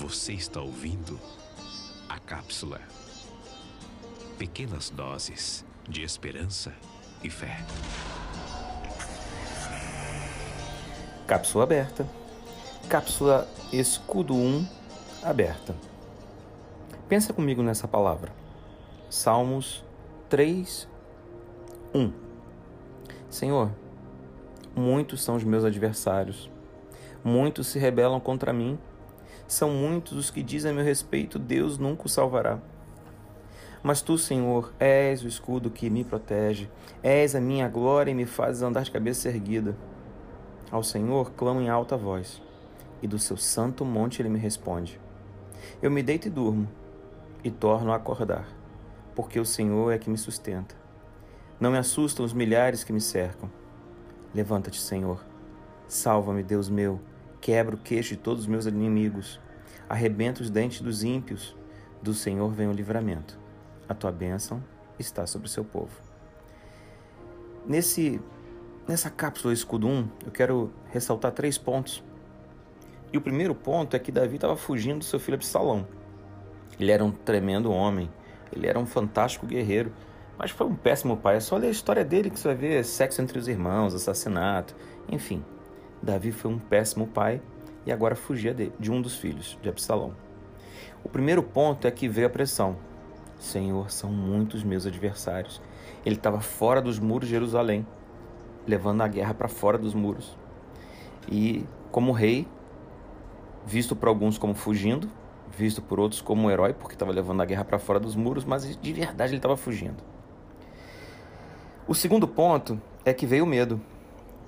Você está ouvindo a cápsula. Pequenas doses de esperança e fé. Cápsula aberta. Cápsula escudo 1 aberta. Pensa comigo nessa palavra. Salmos 3, 1. Senhor, muitos são os meus adversários, muitos se rebelam contra mim são muitos os que dizem a meu respeito: Deus nunca o salvará. Mas tu, Senhor, és o escudo que me protege, és a minha glória e me fazes andar de cabeça erguida. Ao Senhor clamo em alta voz, e do seu santo monte ele me responde. Eu me deito e durmo, e torno a acordar, porque o Senhor é que me sustenta. Não me assustam os milhares que me cercam. Levanta-te, Senhor. Salva-me, Deus meu Quebra o queixo de todos os meus inimigos. Arrebenta os dentes dos ímpios. Do Senhor vem o livramento. A tua bênção está sobre o seu povo. Nesse, nessa cápsula Escudo 1, eu quero ressaltar três pontos. E o primeiro ponto é que Davi estava fugindo do seu filho Absalão. Ele era um tremendo homem, ele era um fantástico guerreiro, mas foi um péssimo pai. É só ler a história dele que você vai ver sexo entre os irmãos, assassinato, enfim. Davi foi um péssimo pai e agora fugia de, de um dos filhos, de Absalão. O primeiro ponto é que veio a pressão. Senhor, são muitos meus adversários. Ele estava fora dos muros de Jerusalém, levando a guerra para fora dos muros. E, como rei, visto por alguns como fugindo, visto por outros como herói, porque estava levando a guerra para fora dos muros, mas de verdade ele estava fugindo. O segundo ponto é que veio o medo.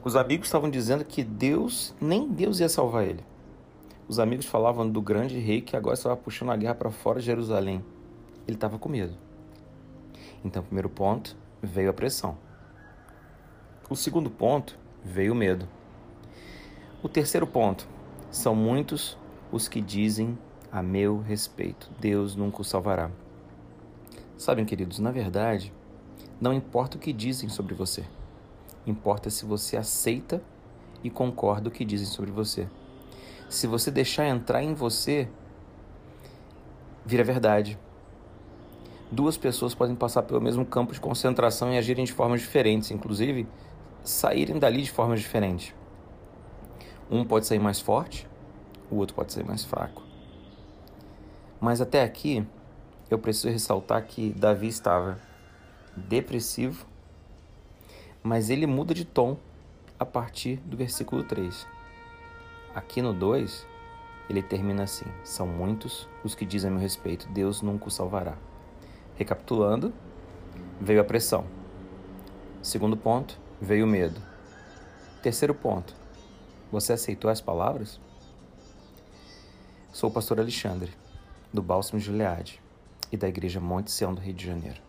Os amigos estavam dizendo que Deus, nem Deus ia salvar ele. Os amigos falavam do grande rei que agora estava puxando a guerra para fora de Jerusalém. Ele estava com medo. Então, primeiro ponto, veio a pressão. O segundo ponto, veio o medo. O terceiro ponto, são muitos os que dizem a meu respeito: Deus nunca o salvará. Sabem, queridos, na verdade, não importa o que dizem sobre você. Importa se você aceita e concorda o que dizem sobre você. Se você deixar entrar em você, vira verdade. Duas pessoas podem passar pelo mesmo campo de concentração e agirem de formas diferentes, inclusive saírem dali de formas diferentes. Um pode sair mais forte, o outro pode sair mais fraco. Mas até aqui, eu preciso ressaltar que Davi estava depressivo mas ele muda de tom a partir do versículo 3. Aqui no 2, ele termina assim: São muitos os que dizem a meu respeito, Deus nunca o salvará. Recapitulando, veio a pressão. Segundo ponto, veio o medo. Terceiro ponto, você aceitou as palavras? Sou o pastor Alexandre, do Bálsamo de Gileade e da Igreja Monte Sião do Rio de Janeiro.